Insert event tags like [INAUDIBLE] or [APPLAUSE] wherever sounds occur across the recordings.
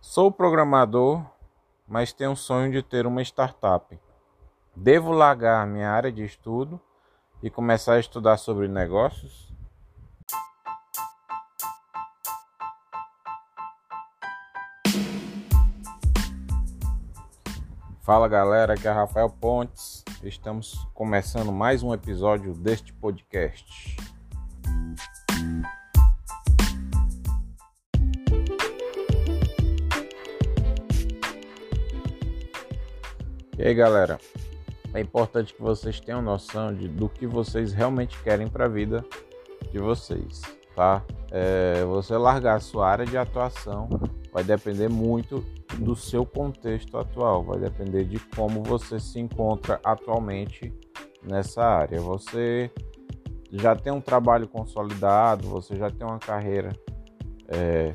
Sou programador, mas tenho um sonho de ter uma startup. Devo largar minha área de estudo e começar a estudar sobre negócios? Fala galera, aqui é Rafael Pontes. Estamos começando mais um episódio deste podcast. E aí galera, é importante que vocês tenham noção de, do que vocês realmente querem para a vida de vocês, tá? É, você largar a sua área de atuação vai depender muito do seu contexto atual, vai depender de como você se encontra atualmente nessa área. Você já tem um trabalho consolidado, você já tem uma carreira é,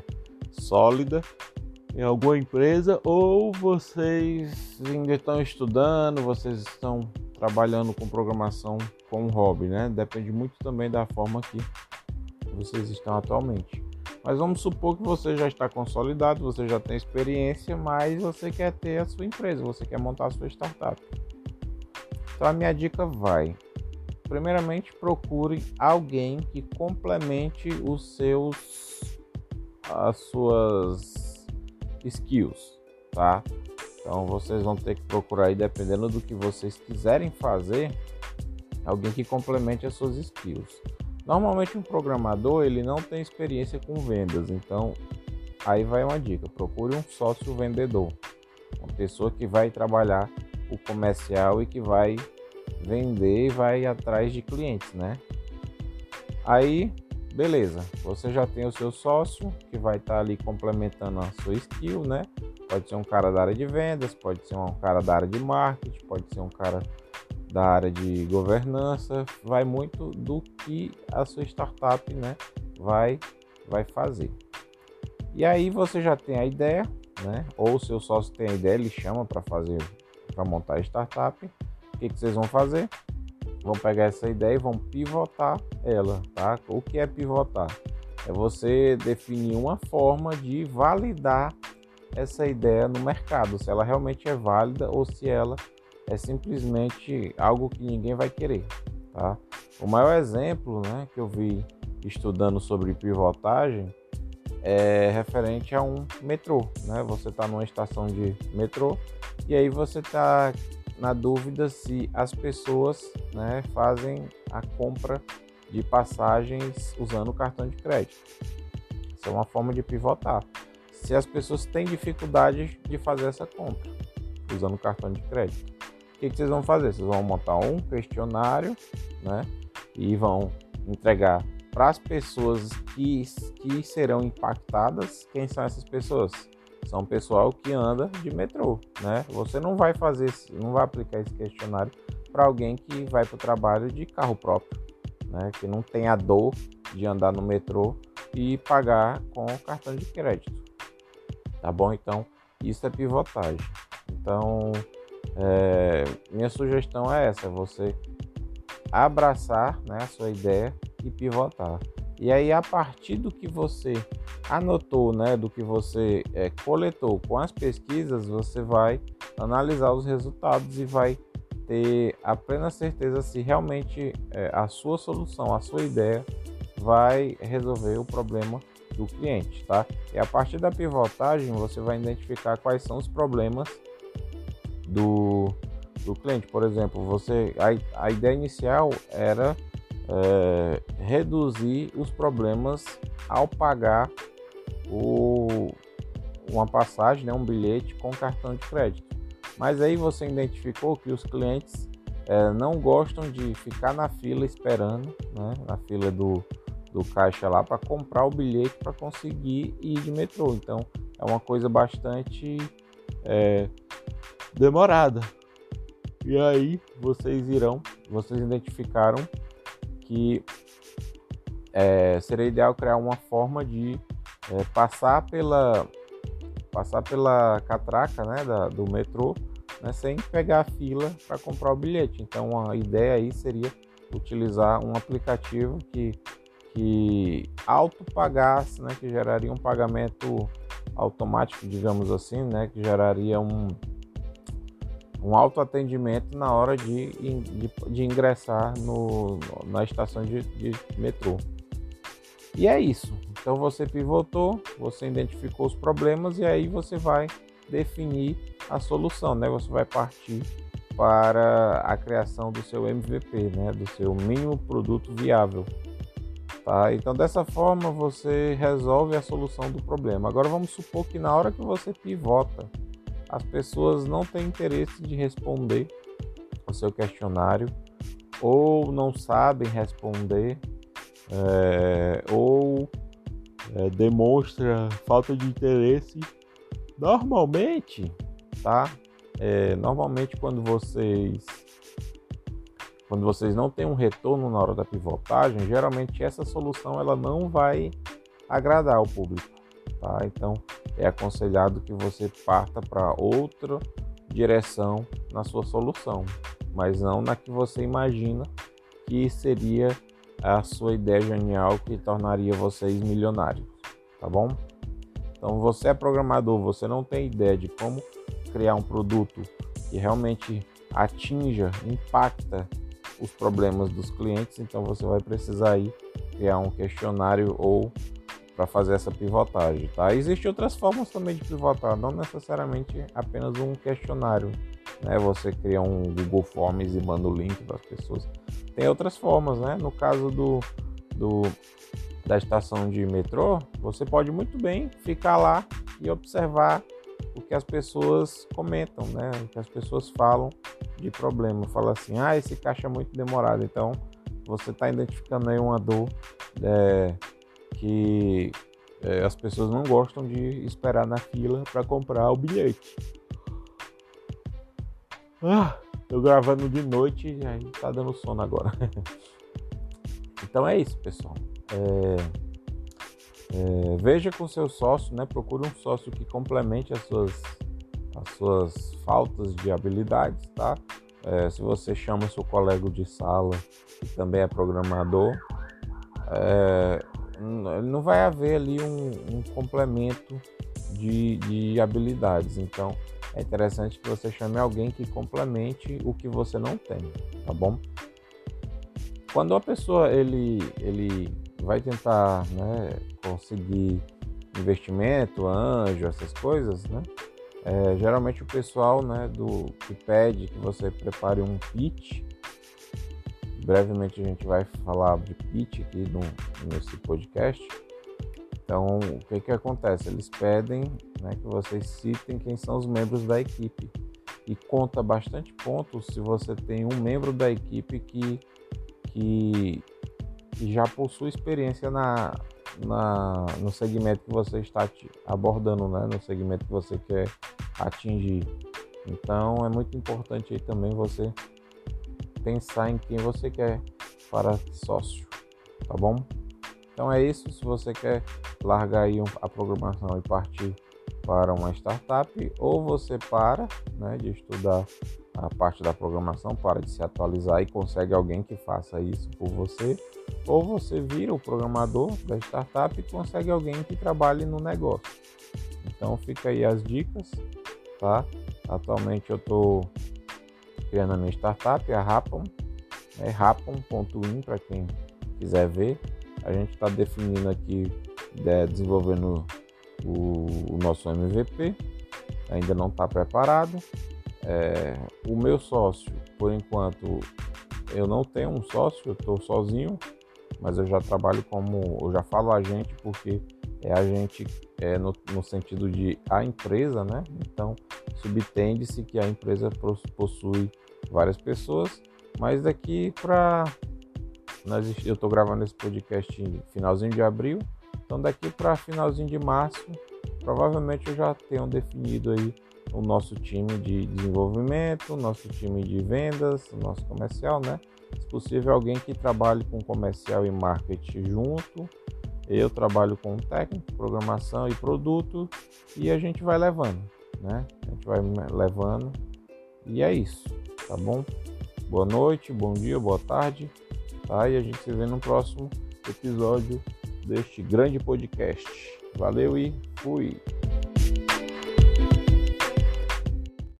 sólida em alguma empresa ou vocês ainda estão estudando, vocês estão trabalhando com programação com hobby, né? Depende muito também da forma que vocês estão atualmente. Mas vamos supor que você já está consolidado, você já tem experiência, mas você quer ter a sua empresa, você quer montar a sua startup. Então a minha dica vai. Primeiramente, procure alguém que complemente os seus as suas skills, tá? Então vocês vão ter que procurar aí, dependendo do que vocês quiserem fazer, alguém que complemente as suas skills. Normalmente um programador ele não tem experiência com vendas, então aí vai uma dica: procure um sócio vendedor, uma pessoa que vai trabalhar o comercial e que vai vender e vai atrás de clientes, né? Aí Beleza, você já tem o seu sócio que vai estar tá ali complementando a sua skill, né? Pode ser um cara da área de vendas, pode ser um cara da área de marketing, pode ser um cara da área de governança, vai muito do que a sua startup, né, vai vai fazer. E aí você já tem a ideia, né? Ou o seu sócio tem a ideia, ele chama para fazer para montar a startup. O que, que vocês vão fazer? Vão pegar essa ideia e vão pivotar ela, tá? O que é pivotar? É você definir uma forma de validar essa ideia no mercado, se ela realmente é válida ou se ela é simplesmente algo que ninguém vai querer, tá? O maior exemplo, né, que eu vi estudando sobre pivotagem é referente a um metrô, né? Você está numa estação de metrô e aí você está na dúvida se as pessoas né, fazem a compra de passagens usando o cartão de crédito. Isso é uma forma de pivotar. Se as pessoas têm dificuldade de fazer essa compra usando o cartão de crédito, o que, que vocês vão fazer? Vocês vão montar um questionário né, e vão entregar para as pessoas que, que serão impactadas. Quem são essas pessoas? São pessoal que anda de metrô, né? Você não vai fazer, não vai aplicar esse questionário para alguém que vai para o trabalho de carro próprio, né? Que não tem a dor de andar no metrô e pagar com cartão de crédito, tá bom? Então isso é pivotagem. Então é, minha sugestão é essa: você abraçar né, a sua ideia e pivotar. E aí, a partir do que você anotou, né, do que você é, coletou com as pesquisas, você vai analisar os resultados e vai ter a plena certeza se realmente é, a sua solução, a sua ideia vai resolver o problema do cliente, tá? E a partir da pivotagem você vai identificar quais são os problemas do, do cliente. Por exemplo, você a, a ideia inicial era é, reduzir os problemas ao pagar o, uma passagem, né, um bilhete com cartão de crédito. Mas aí você identificou que os clientes é, não gostam de ficar na fila esperando, né, na fila do, do caixa lá para comprar o bilhete para conseguir ir de metrô. Então é uma coisa bastante é, demorada. E aí vocês irão, vocês identificaram que é, seria ideal criar uma forma de é, passar pela passar pela catraca né, da, do metrô né, sem pegar a fila para comprar o bilhete. Então a ideia aí seria utilizar um aplicativo que, que auto pagasse, né, que geraria um pagamento automático, digamos assim, né, que geraria um, um autoatendimento na hora de, de, de ingressar no, na estação de, de metrô. E é isso. Então você pivotou, você identificou os problemas e aí você vai definir a solução, né? Você vai partir para a criação do seu MVP, né? Do seu mínimo produto viável. Tá? Então dessa forma você resolve a solução do problema. Agora vamos supor que na hora que você pivota, as pessoas não têm interesse de responder o seu questionário ou não sabem responder é, ou é, demonstra falta de interesse. Normalmente, tá? É, normalmente quando vocês quando vocês não têm um retorno na hora da pivotagem, geralmente essa solução ela não vai agradar o público, tá? Então é aconselhado que você parta para outra direção na sua solução, mas não na que você imagina que seria a sua ideia genial que tornaria vocês milionários, tá bom? Então você é programador, você não tem ideia de como criar um produto que realmente atinja, impacta os problemas dos clientes, então você vai precisar aí criar um questionário ou para fazer essa pivotagem, tá? Existem outras formas também de pivotar, não necessariamente apenas um questionário, né? Você cria um Google Forms e manda o link para as pessoas. Tem outras formas, né? No caso do, do da estação de metrô, você pode muito bem ficar lá e observar o que as pessoas comentam, né? O que as pessoas falam de problema. Fala assim, ah, esse caixa é muito demorado. Então, você está identificando aí uma dor é, que é, as pessoas não gostam de esperar na fila para comprar o bilhete. Ah, tô gravando de noite e aí tá dando sono agora. [LAUGHS] então é isso, pessoal. É... É, veja com seu sócio, né? Procure um sócio que complemente as suas, as suas faltas de habilidades, tá? É, se você chama seu colega de sala, que também é programador, é, não vai haver ali um, um complemento de, de habilidades. Então, é interessante que você chame alguém que complemente o que você não tem, tá bom? Quando a pessoa ele, ele vai tentar né, conseguir investimento, anjo, essas coisas, né? É, geralmente o pessoal né, do, que pede que você prepare um pitch. Brevemente a gente vai falar de pitch aqui no, nesse podcast. Então, o que, que acontece? Eles pedem né, que vocês citem quem são os membros da equipe. E conta bastante pontos se você tem um membro da equipe que, que que já possui experiência na, na, no segmento que você está abordando, né? no segmento que você quer atingir. Então é muito importante aí também você pensar em quem você quer para sócio, tá bom? Então é isso. Se você quer largar aí a programação e partir para uma startup, ou você para né, de estudar a parte da programação, para de se atualizar e consegue alguém que faça isso por você, ou você vira o programador da startup e consegue alguém que trabalhe no negócio. Então fica aí as dicas, tá? Atualmente eu estou criando a minha startup, a Rapon, é rapon.in para quem quiser ver. A gente está definindo aqui, é, desenvolvendo o, o nosso MVP, ainda não está preparado. É, o meu sócio, por enquanto, eu não tenho um sócio, eu estou sozinho, mas eu já trabalho como, eu já falo a gente porque é a gente é, no, no sentido de a empresa, né? Então, subtende-se que a empresa possui várias pessoas, mas daqui para eu estou gravando esse podcast finalzinho de abril, então daqui para finalzinho de março, provavelmente eu já tenho definido aí o nosso time de desenvolvimento, o nosso time de vendas, o nosso comercial, né? Se possível, alguém que trabalhe com comercial e marketing junto. Eu trabalho com técnico, programação e produto e a gente vai levando, né? A gente vai levando e é isso, tá bom? Boa noite, bom dia, boa tarde, tá? E a gente se vê no próximo episódio deste grande podcast. Valeu e fui!